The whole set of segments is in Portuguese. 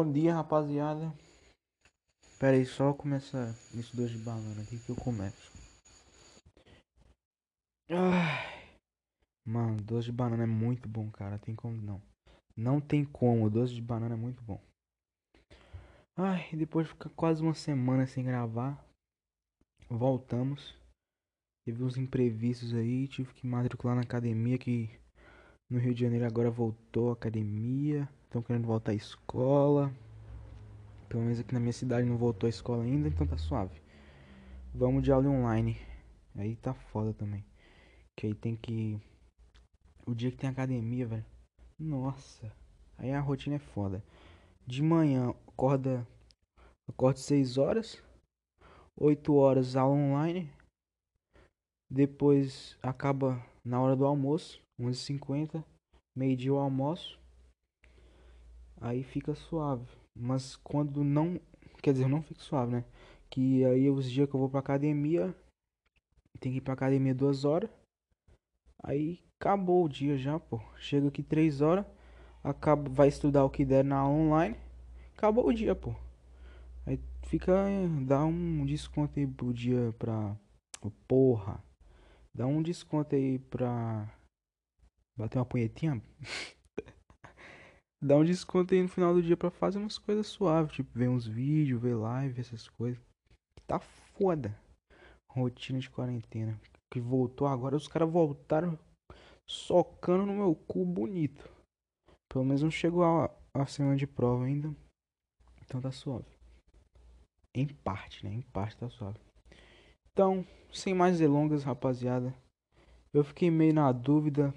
Bom dia, rapaziada. Pera aí, só começar esse doce de banana aqui que eu começo. Ai. Mano, doce de banana é muito bom, cara. Tem como não. Não tem como, doce de banana é muito bom. Ai, depois de ficar quase uma semana sem gravar, voltamos. Teve uns imprevistos aí, tive que matricular na academia que no Rio de Janeiro agora voltou a academia. Estão querendo voltar à escola. Pelo menos aqui na minha cidade não voltou à escola ainda, então tá suave. Vamos de aula online. Aí tá foda também. Que aí tem que. O dia que tem academia, velho. Nossa. Aí a rotina é foda. De manhã, acorda. Acorda 6 horas. 8 horas aula online. Depois acaba na hora do almoço. 11h50. Meio-dia o almoço. Aí fica suave. Mas quando não. Quer dizer, não fica suave, né? Que aí os dias que eu vou pra academia. Tem que ir pra academia duas horas. Aí acabou o dia já, pô. Chega aqui três horas. Acaba, vai estudar o que der na online. Acabou o dia, pô. Aí fica. Dá um desconto aí pro dia pra. Porra. Dá um desconto aí pra. Bater uma punhetinha. Dá um desconto aí no final do dia pra fazer umas coisas suaves, tipo ver uns vídeos, ver live, essas coisas. Tá foda. Rotina de quarentena. Que voltou agora, os caras voltaram socando no meu cu bonito. Pelo menos não chegou a, a semana de prova ainda. Então tá suave. Em parte, né? Em parte tá suave. Então, sem mais delongas, rapaziada. Eu fiquei meio na dúvida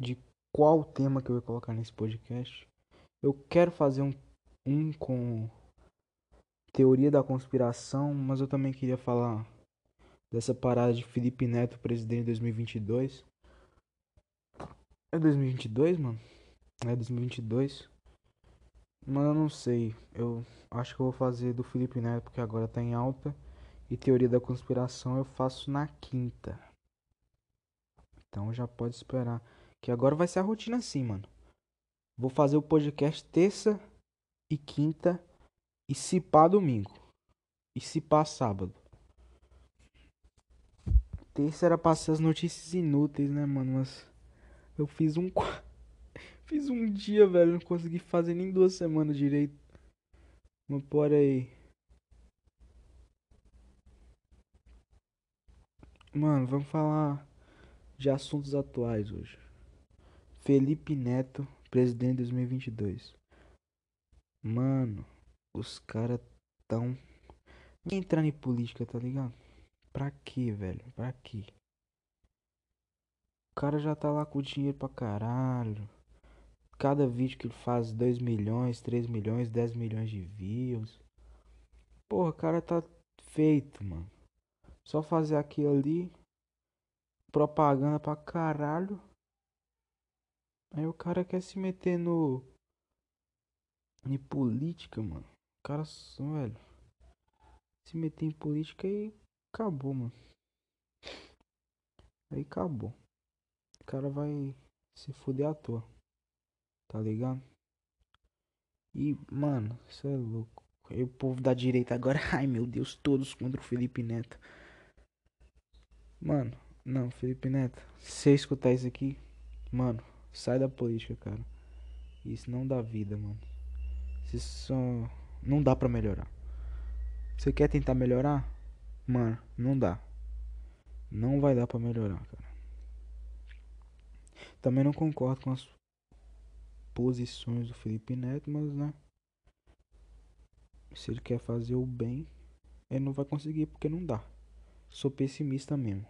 de qual tema que eu ia colocar nesse podcast. Eu quero fazer um, um com teoria da conspiração, mas eu também queria falar dessa parada de Felipe Neto, presidente de 2022. É 2022, mano? É 2022. Mas eu não sei. Eu acho que eu vou fazer do Felipe Neto porque agora tá em alta. E teoria da conspiração eu faço na quinta. Então já pode esperar. Que agora vai ser a rotina assim, mano. Vou fazer o podcast terça e quinta e se pá domingo. E se pá sábado. Terça era pra ser as notícias inúteis, né, mano? Mas eu fiz um. fiz um dia, velho. Não consegui fazer nem duas semanas direito. Mas por aí. Mano, vamos falar de assuntos atuais hoje. Felipe Neto presidente 2022. Mano, os caras tão entrando em política, tá ligado? Pra quê, velho? Pra quê? O cara já tá lá com dinheiro pra caralho. Cada vídeo que ele faz 2 milhões, 3 milhões, 10 milhões de views. Porra, o cara tá feito, mano. Só fazer aquilo ali. Propaganda pra caralho. Aí o cara quer se meter no. Em política, mano. O cara, velho. Se meter em política e acabou, mano. Aí acabou. O cara vai se fuder à toa. Tá ligado? E, mano, isso é louco. E o povo da direita agora, ai meu Deus, todos contra o Felipe Neto. Mano, não, Felipe Neto, se você escutar isso aqui, mano, Sai da política, cara. Isso não dá vida, mano. Isso só. Não dá pra melhorar. Você quer tentar melhorar? Mano, não dá. Não vai dar pra melhorar, cara. Também não concordo com as posições do Felipe Neto, mas né. Se ele quer fazer o bem, ele não vai conseguir porque não dá. Sou pessimista mesmo.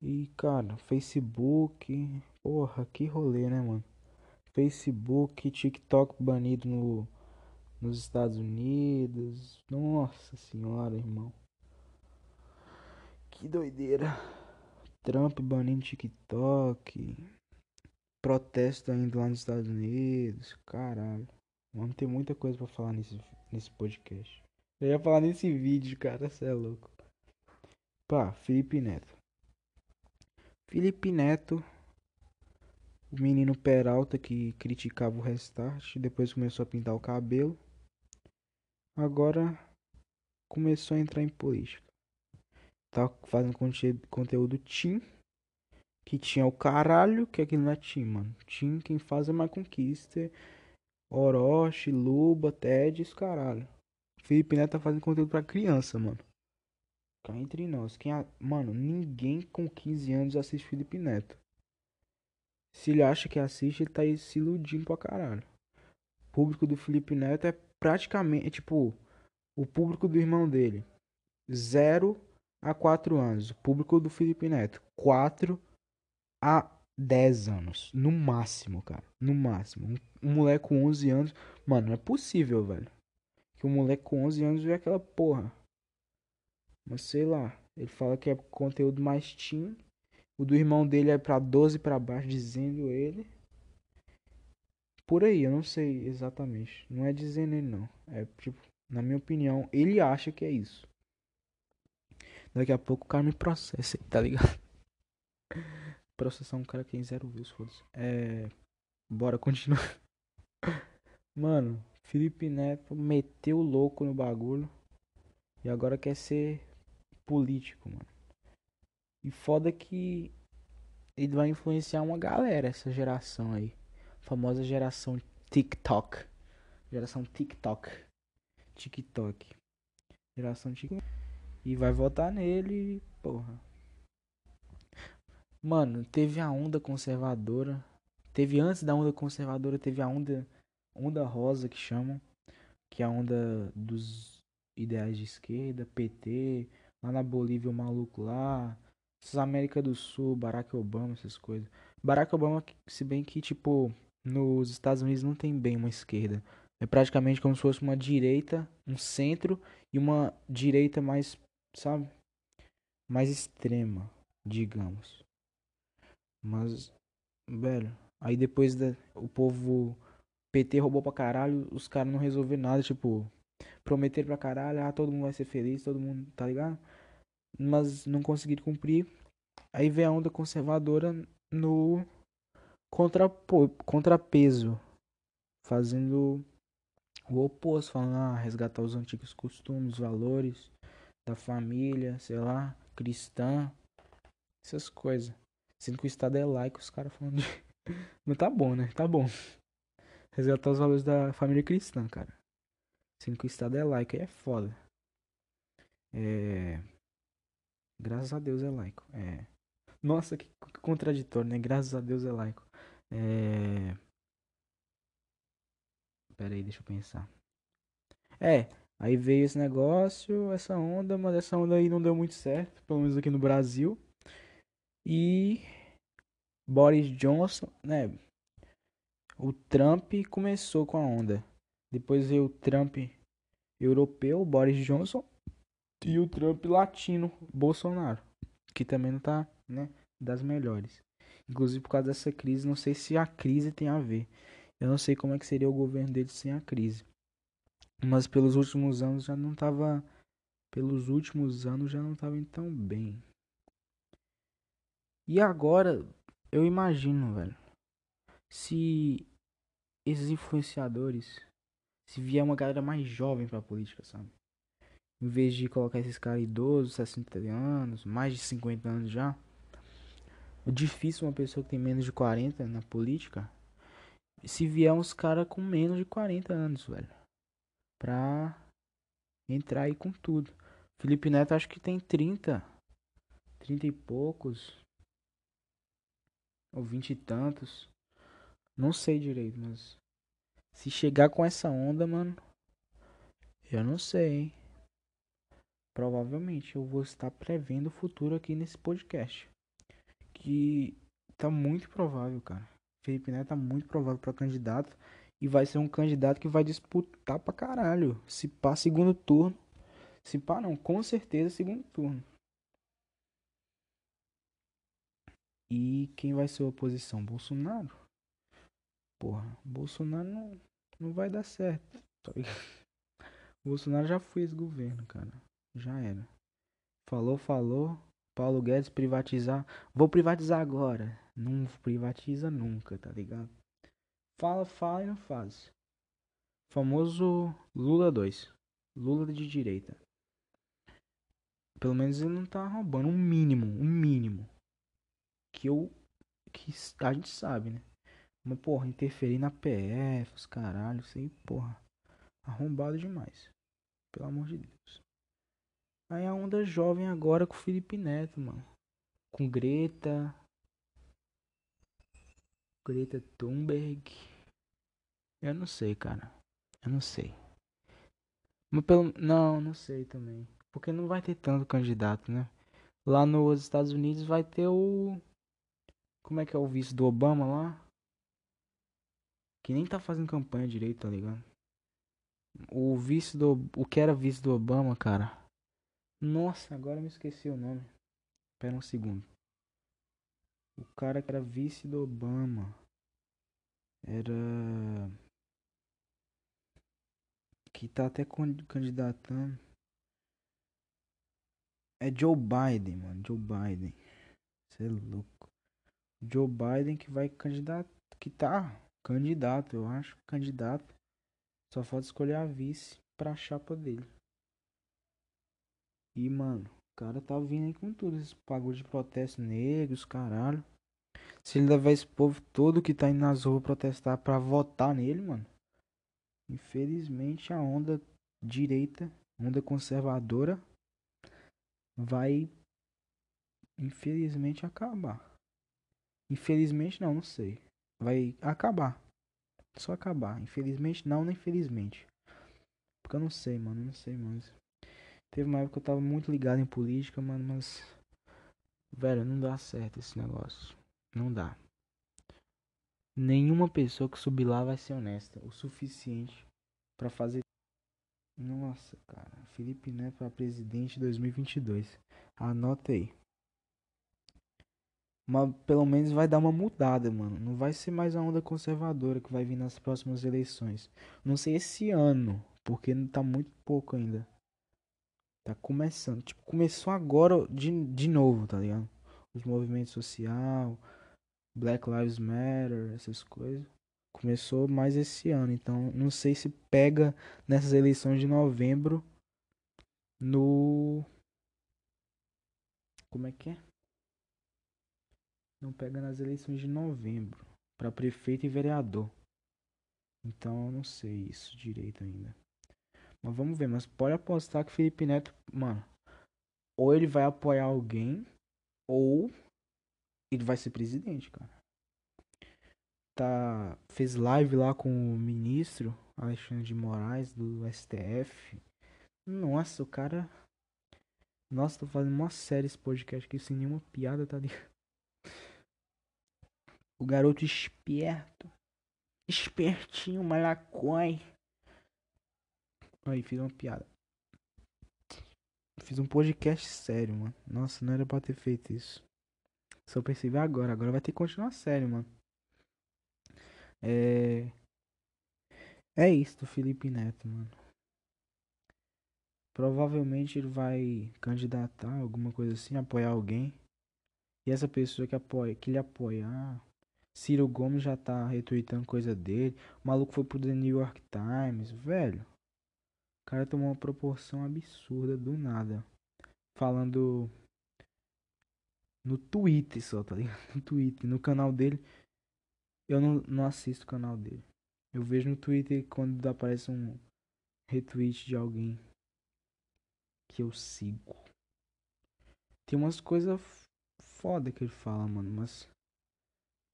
E cara, Facebook, porra, que rolê, né, mano? Facebook, TikTok banido no, nos Estados Unidos. Nossa senhora, irmão. Que doideira. Trump banindo TikTok. Protesto ainda lá nos Estados Unidos. Caralho. Vamos ter muita coisa para falar nesse, nesse podcast. Eu ia falar nesse vídeo, cara. Você é louco. Pá, Felipe Neto. Felipe Neto O menino Peralta que criticava o restart, depois começou a pintar o cabelo. Agora começou a entrar em política. Tá fazendo conteúdo Tim. Que tinha o caralho, que aquilo não é Tim, mano. Tim, quem faz é My Conquista. Orochi, Luba, Ted, esse caralho. Felipe Neto tá fazendo conteúdo pra criança, mano. Cá entre nós. Quem a... Mano, ninguém com 15 anos assiste Felipe Neto. Se ele acha que assiste, ele tá aí se iludindo pra caralho. O público do Felipe Neto é praticamente, é tipo, o público do irmão dele. 0 a 4 anos. O público do Felipe Neto. 4 a 10 anos. No máximo, cara. No máximo. Um, um moleque com 11 anos. Mano, não é possível, velho. Que um moleque com 11 anos vê aquela porra. Mas sei lá. Ele fala que é conteúdo mais teen. O do irmão dele é pra 12 para baixo, dizendo ele. Por aí, eu não sei exatamente. Não é dizendo ele, não. É tipo, na minha opinião, ele acha que é isso. Daqui a pouco o cara me processa, tá ligado? Processar um cara que tem zero views, foda-se. É. Bora continuar. Mano, Felipe Neto meteu o louco no bagulho. E agora quer ser político, mano. E foda que ele vai influenciar uma galera, essa geração aí. A famosa geração TikTok. Geração TikTok. TikTok. Geração TikTok. E vai votar nele, porra. Mano, teve a onda conservadora. Teve antes da onda conservadora, teve a onda onda rosa que chamam, que é a onda dos ideais de esquerda, PT, lá na Bolívia o maluco lá, essas América do Sul, Barack Obama, essas coisas. Barack Obama, se bem que, tipo, nos Estados Unidos não tem bem uma esquerda. É praticamente como se fosse uma direita, um centro e uma direita mais, sabe? Mais extrema, digamos. Mas, velho, aí depois da, o povo PT roubou pra caralho, os caras não resolveram nada, tipo, prometeram pra caralho, ah, todo mundo vai ser feliz, todo mundo, tá ligado? Mas não conseguiram cumprir. Aí vem a onda conservadora no contrapo, contrapeso, fazendo o oposto, falando, ah, resgatar os antigos costumes, valores da família, sei lá, cristã, essas coisas. Sendo que o Estado é laico, os caras falando de... Não tá bom, né? Tá bom. Resgatar os valores da família cristã, cara. Sendo que o Estado é laico, aí é foda. É... Graças a Deus é laico. É. Nossa, que contraditório, né? Graças a Deus é laico. É. Pera aí, deixa eu pensar. É, aí veio esse negócio, essa onda, mas essa onda aí não deu muito certo, pelo menos aqui no Brasil. E Boris Johnson, né? O Trump começou com a onda. Depois veio o Trump europeu, Boris Johnson. E o Trump latino, Bolsonaro, que também não tá, né, das melhores. Inclusive por causa dessa crise, não sei se a crise tem a ver. Eu não sei como é que seria o governo dele sem a crise. Mas pelos últimos anos já não tava pelos últimos anos já não tava tão bem. E agora eu imagino, velho, se esses influenciadores se vier uma galera mais jovem pra política, sabe? Em vez de colocar esses caras idosos, 60 anos, mais de 50 anos já. É difícil uma pessoa que tem menos de 40 na política. Se vier uns caras com menos de 40 anos, velho. Pra entrar aí com tudo. Felipe Neto acho que tem 30. 30 e poucos. Ou 20 e tantos. Não sei direito, mas. Se chegar com essa onda, mano. Eu não sei, hein provavelmente eu vou estar prevendo o futuro aqui nesse podcast. Que tá muito provável, cara. Felipe Neto tá muito provável para candidato e vai ser um candidato que vai disputar pra caralho. Se pá segundo turno. Se pá não, com certeza segundo turno. E quem vai ser a oposição? Bolsonaro? Porra, Bolsonaro não, não vai dar certo. Tá Bolsonaro já foi esse governo, cara já era. Falou, falou. Paulo Guedes privatizar. Vou privatizar agora. Não privatiza nunca, tá ligado? Fala, fala e não faz. Famoso Lula 2. Lula de direita. Pelo menos ele não tá roubando um mínimo, um mínimo. Que eu. Que a gente sabe, né? Mas, porra, interferir na PF, os caralho, isso aí, porra. Arrombado demais. Pelo amor de Deus. Aí a onda jovem agora com o Felipe Neto, mano. Com Greta. Greta Thunberg. Eu não sei, cara. Eu não sei. Mas pelo. Não, não sei também. Porque não vai ter tanto candidato, né? Lá nos Estados Unidos vai ter o. Como é que é o vice do Obama lá? Que nem tá fazendo campanha direito, tá ligado? O vice do. O que era vice do Obama, cara? Nossa, agora me esqueci o nome. Espera um segundo. O cara que era vice do Obama. Era. Que tá até candidatando. É Joe Biden, mano. Joe Biden. Você é louco. Joe Biden que vai candidato. Que tá candidato, eu acho. Candidato. Só falta escolher a vice pra chapa dele. E, mano, o cara tá vindo aí com tudo. Esse pagou de protesto negros, caralho. Se ele levar esse povo todo que tá indo nas ruas protestar pra votar nele, mano. Infelizmente a onda direita, onda conservadora, vai infelizmente acabar. Infelizmente não, não sei. Vai acabar. Só acabar. Infelizmente não, nem infelizmente. Porque eu não sei, mano. Não sei, mano. Teve uma época que eu tava muito ligado em política, mano, mas. Velho, não dá certo esse negócio. Não dá. Nenhuma pessoa que subir lá vai ser honesta o suficiente para fazer nossa, cara. Felipe Neto para presidente 2022. Anota aí. Mas pelo menos vai dar uma mudada, mano. Não vai ser mais a onda conservadora que vai vir nas próximas eleições. Não sei esse ano, porque tá muito pouco ainda. Tá começando. Tipo, começou agora de, de novo, tá ligado? Os movimentos social, Black Lives Matter, essas coisas. Começou mais esse ano, então não sei se pega nessas eleições de novembro no Como é que é? Não pega nas eleições de novembro para prefeito e vereador. Então eu não sei isso direito ainda. Mas vamos ver, mas pode apostar que Felipe Neto, mano, ou ele vai apoiar alguém ou ele vai ser presidente, cara tá fez live lá com o ministro Alexandre de Moraes do STF. Nossa, o cara Nossa, tô fazendo uma série esse podcast aqui sem nenhuma piada, tá ligado? O garoto esperto. Espertinho, malacói. Aí, fiz uma piada. Fiz um podcast sério, mano. Nossa, não era pra ter feito isso. Só percebi agora. Agora vai ter que continuar sério, mano. É. É isso do Felipe Neto, mano. Provavelmente ele vai candidatar, alguma coisa assim, apoiar alguém. E essa pessoa que apoia, que ele apoia, ah, Ciro Gomes já tá retweetando coisa dele. O maluco foi pro The New York Times, velho. Cara tomou uma proporção absurda do nada. Falando no Twitter só, tá ligado? No Twitter, no canal dele. Eu não, não assisto o canal dele. Eu vejo no Twitter quando aparece um retweet de alguém que eu sigo. Tem umas coisas foda que ele fala, mano, mas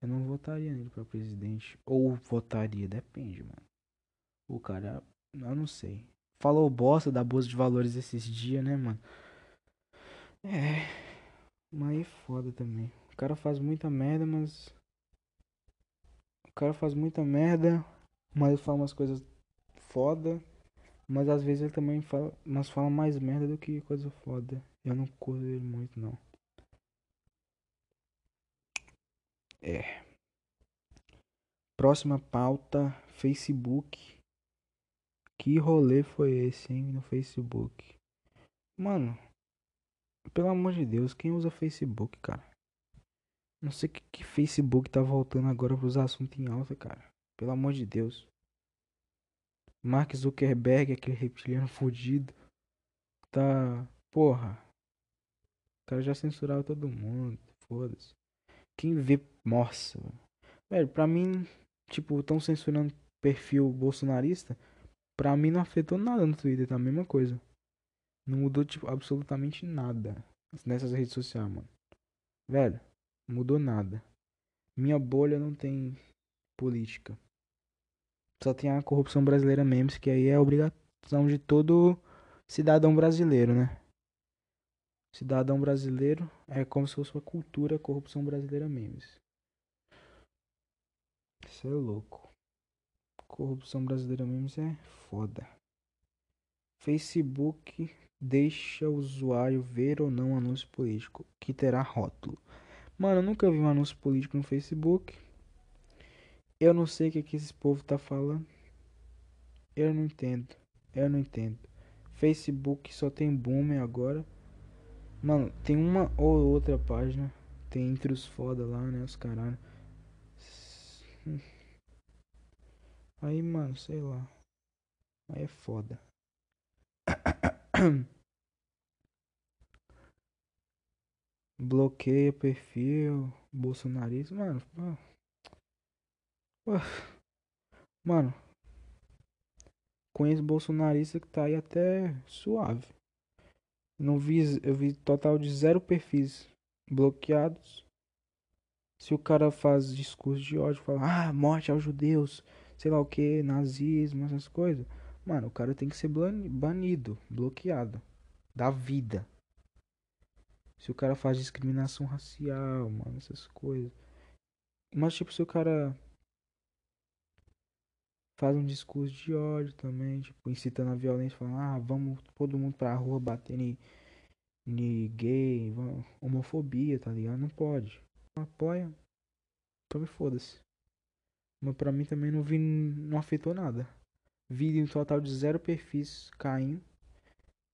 eu não votaria nele pra presidente. Ou votaria, depende, mano. O cara, eu não sei. Falou bosta da bolsa de valores esses dias, né, mano? É. Mas é foda também. O cara faz muita merda, mas cara faz muita merda, mas ele fala umas coisas foda. Mas às vezes ele também fala, mas fala mais merda do que coisa foda. Eu não curto ele muito não. É. Próxima pauta, Facebook. Que rolê foi esse, hein, no Facebook? Mano, pelo amor de Deus, quem usa Facebook, cara? Não sei que, que Facebook tá voltando agora pros assuntos em alta, cara. Pelo amor de Deus. Mark Zuckerberg, aquele reptiliano fudido. Tá. Porra. O cara já censurava todo mundo. Foda-se. Quem vê. Nossa, velho. Pra mim, tipo, tão censurando perfil bolsonarista. Pra mim não afetou nada no Twitter, tá a mesma coisa. Não mudou, tipo, absolutamente nada nessas redes sociais, mano. Velho, mudou nada. Minha bolha não tem política. Só tem a corrupção brasileira mesmo, que aí é obrigação de todo cidadão brasileiro, né? Cidadão brasileiro é como se fosse uma cultura corrupção brasileira mesmo. Isso é louco. Corrupção brasileira mesmo é foda. Facebook deixa o usuário ver ou não anúncio político, que terá rótulo. Mano, eu nunca vi um anúncio político no Facebook. Eu não sei o que, que esse povo tá falando. Eu não entendo. Eu não entendo. Facebook só tem boomer agora. Mano, tem uma ou outra página. Tem entre os foda lá, né? Os caralho. Aí, mano, sei lá. Aí é foda. Bloqueia perfil. Bolsonarista. Mano. Mano. Conheço bolsonarista que tá aí até suave. Não vi. Eu vi total de zero perfis bloqueados. Se o cara faz discurso de ódio, fala, ah, morte aos judeus, sei lá o que, nazismo, essas coisas. Mano, o cara tem que ser banido, bloqueado da vida. Se o cara faz discriminação racial, mano, essas coisas. Mas tipo, se o cara faz um discurso de ódio também, tipo, incitando a violência, falando, ah, vamos todo mundo pra rua bater em, gay, vamos, homofobia, tá ligado? Não pode. Apoia. Então me foda-se. Mas pra mim também não vi, não afetou nada. Vi um total de zero perfis caindo.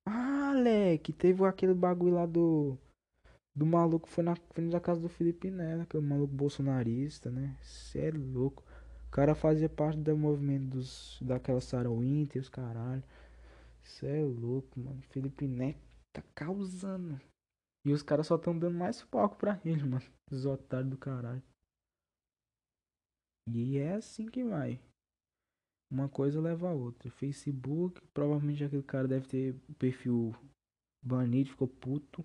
Ah, leque, teve aquele bagulho lá do. Do maluco foi na frente da casa do Felipe Neto, aquele maluco bolsonarista, né? Cê é louco cara fazia parte do movimento dos, daquela Sarah Winter, os caralho. Isso é louco, mano. Felipe Neto tá causando. E os caras só tão dando mais foco pra ele, mano. Os otários do caralho. E é assim que vai. Uma coisa leva a outra. Facebook, provavelmente aquele cara deve ter perfil banido, ficou puto.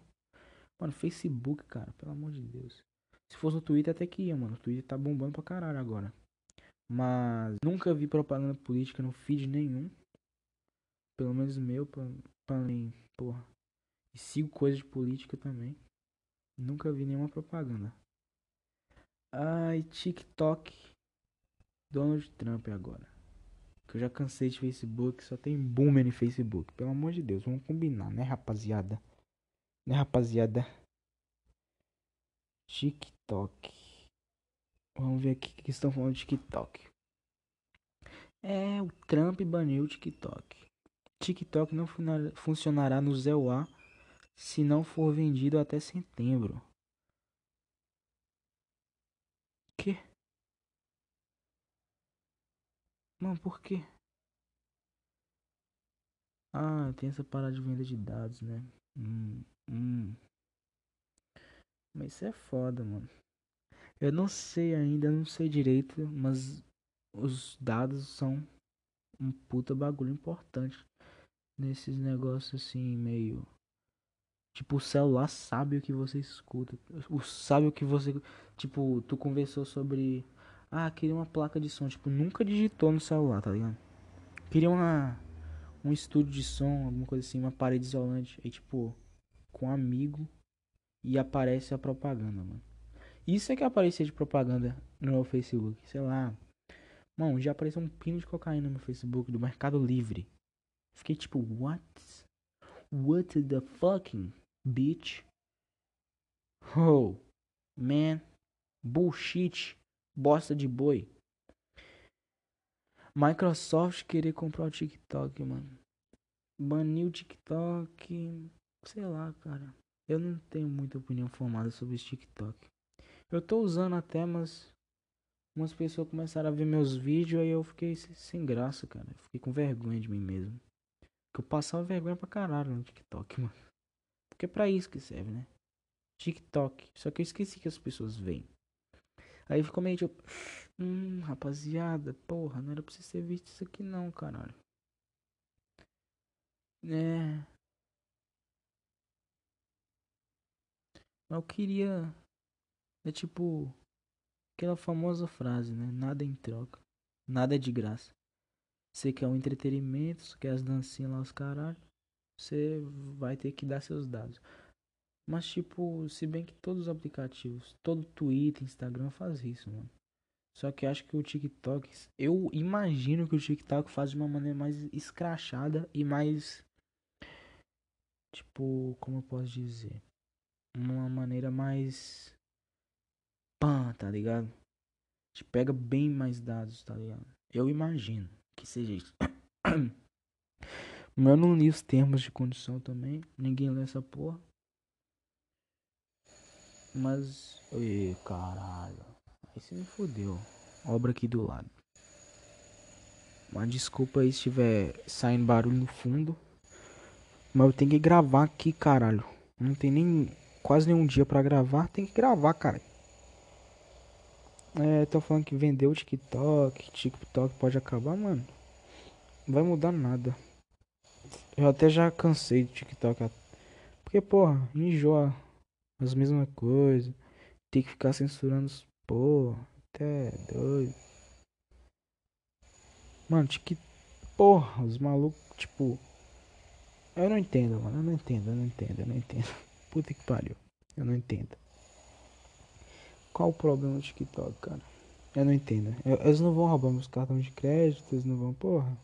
Mano, Facebook, cara, pelo amor de Deus. Se fosse no Twitter até que ia, mano. O Twitter tá bombando pra caralho agora. Mas nunca vi propaganda política no feed nenhum. Pelo menos meu, pra, pra mim, porra. E sigo coisas de política também. Nunca vi nenhuma propaganda. Ai, TikTok. Donald Trump agora. Que eu já cansei de Facebook, só tem boomer no Facebook. Pelo amor de Deus, vamos combinar, né, rapaziada? Né, rapaziada? TikTok. Vamos ver aqui o que estão falando de TikTok. É, o Trump baniu o TikTok. TikTok não funcionará no ZEUA se não for vendido até setembro. Que? Mano, por quê? Ah, tem essa parada de venda de dados, né? Hum, hum. Mas isso é foda, mano. Eu não sei ainda, não sei direito, mas os dados são um puta bagulho importante nesses negócios assim, meio. Tipo, o celular sabe o que você escuta. O sabe o que você. Tipo, tu conversou sobre. Ah, queria uma placa de som. Tipo, nunca digitou no celular, tá ligado? Queria uma. Um estúdio de som, alguma coisa assim, uma parede isolante. Aí, tipo, com um amigo. E aparece a propaganda, mano. Isso é que aparecia de propaganda no meu Facebook. Sei lá. Mano, já apareceu um pino de cocaína no meu Facebook do Mercado Livre. Fiquei tipo, what? What the fucking bitch? Oh, man. Bullshit. Bosta de boi. Microsoft querer comprar o TikTok, mano. Banir o TikTok. Sei lá, cara. Eu não tenho muita opinião formada sobre o TikTok. Eu tô usando até, mas umas pessoas começaram a ver meus vídeos aí eu fiquei sem graça, cara. Eu fiquei com vergonha de mim mesmo. Que eu passava vergonha pra caralho no TikTok, mano. Porque é pra isso que serve, né? TikTok. Só que eu esqueci que as pessoas veem. Aí ficou meio tipo. Hum, rapaziada, porra, não era pra você ter visto isso aqui não, caralho. É. Mas eu queria. É tipo. Aquela famosa frase, né? Nada em troca. Nada é de graça. Você quer um entretenimento, você quer as dancinhas lá, os caralho. Você vai ter que dar seus dados. Mas, tipo, se bem que todos os aplicativos, todo Twitter, Instagram faz isso, mano. Só que acho que o TikTok, eu imagino que o TikTok faz de uma maneira mais escrachada e mais. Tipo, como eu posso dizer? Uma maneira mais. Pã, tá ligado? Te pega bem mais dados, tá ligado? Eu imagino que seja isso. Mas eu não li os termos de condição também. Ninguém lê essa porra. Mas. Ih, caralho. Aí você me fodeu. Obra aqui do lado. Mas desculpa aí se tiver saindo barulho no fundo. Mas eu tenho que gravar aqui, caralho. Não tem nem quase nenhum dia para gravar. Tem que gravar, cara. É, tô falando que vendeu o TikTok. TikTok pode acabar, mano. Não vai mudar nada. Eu até já cansei do TikTok. Porque, porra, enjoa as mesmas coisas. Tem que ficar censurando os porra. Até doido. Mano, que porra, os malucos, tipo. Eu não entendo, mano. Eu não entendo, eu não entendo, eu não entendo. Puta que pariu. Eu não entendo. Qual o problema do TikTok, cara? Eu não entendo. Eles não vão roubar meus cartões de crédito, eles não vão, porra.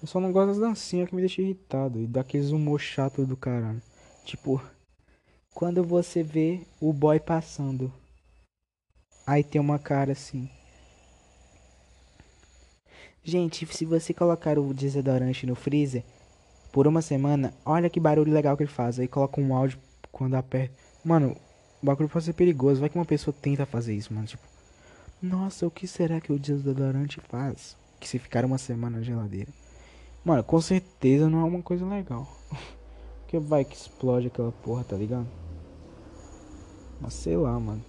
Eu só não gosto das dancinhas que me deixam irritado. E daqueles humor chato do caralho. Tipo, quando você vê o boy passando. Aí tem uma cara assim. Gente, se você colocar o desodorante no freezer por uma semana, olha que barulho legal que ele faz. Aí coloca um áudio quando aperta. Mano, o bagulho pode ser perigoso. Vai que uma pessoa tenta fazer isso, mano. Tipo, nossa, o que será que o desodorante faz? Que se ficar uma semana na geladeira. Mano, com certeza não é uma coisa legal. Porque vai que explode aquela porra, tá ligado? Mas sei lá, mano.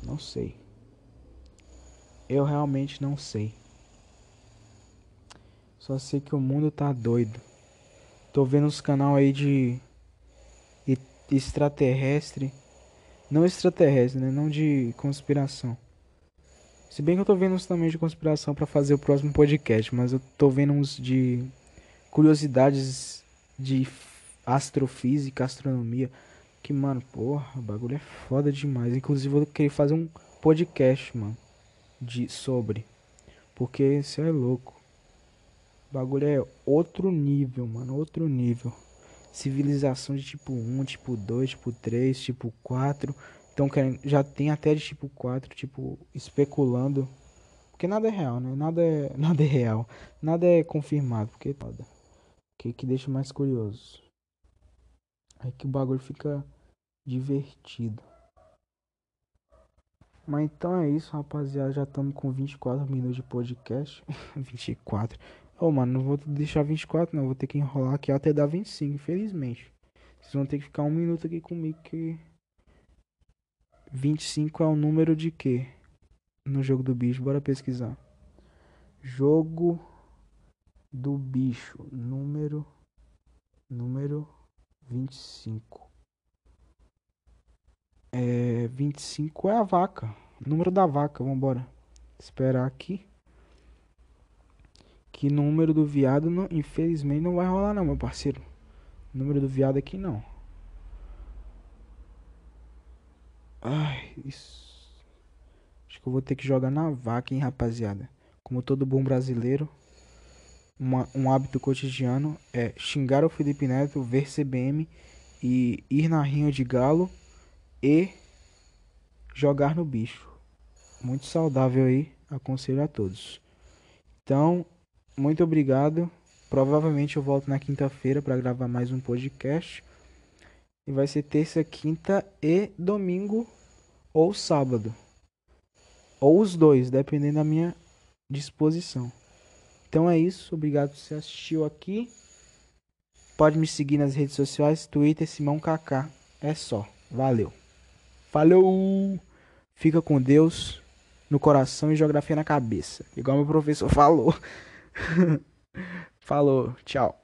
Não sei. Eu realmente não sei. Só sei que o mundo tá doido. Tô vendo uns canal aí de extraterrestre. Não extraterrestre, né? Não de conspiração. Se bem que eu tô vendo uns também de conspiração para fazer o próximo podcast, mas eu tô vendo uns de curiosidades de astrofísica, astronomia. Que, mano, porra, o bagulho é foda demais. Inclusive, eu queria fazer um podcast, mano, de sobre. Porque isso é louco. O bagulho é outro nível, mano, outro nível. Civilização de tipo 1, tipo 2, tipo 3, tipo 4. Então já tem até de tipo 4, tipo, especulando. Porque nada é real, né? Nada é, nada é real. Nada é confirmado. Porque foda. Que que deixa mais curioso. Aí que o bagulho fica divertido. Mas então é isso, rapaziada. Já estamos com 24 minutos de podcast. 24. Ô, oh, mano, não vou deixar 24, não. Vou ter que enrolar aqui até dar 25, infelizmente. Vocês vão ter que ficar um minuto aqui comigo que. 25 é o número de quê? No jogo do bicho, bora pesquisar. Jogo do bicho, número. Número 25. É, 25 é a vaca. Número da vaca, vambora. Esperar aqui. Que número do viado, não, infelizmente, não vai rolar não, meu parceiro. Número do viado aqui não. Ai, isso. Acho que eu vou ter que jogar na vaca, hein, rapaziada. Como todo bom brasileiro uma, um hábito cotidiano é xingar o Felipe Neto, ver CBM e ir na rinha de galo e jogar no bicho. Muito saudável aí, aconselho a todos. Então, muito obrigado. Provavelmente eu volto na quinta-feira para gravar mais um podcast. E vai ser terça, quinta e domingo ou sábado. Ou os dois, dependendo da minha disposição. Então é isso. Obrigado por você assistiu aqui. Pode me seguir nas redes sociais, Twitter, Simão Kaká. É só. Valeu. Falou! Fica com Deus no coração e geografia na cabeça. Igual meu professor falou. falou. Tchau.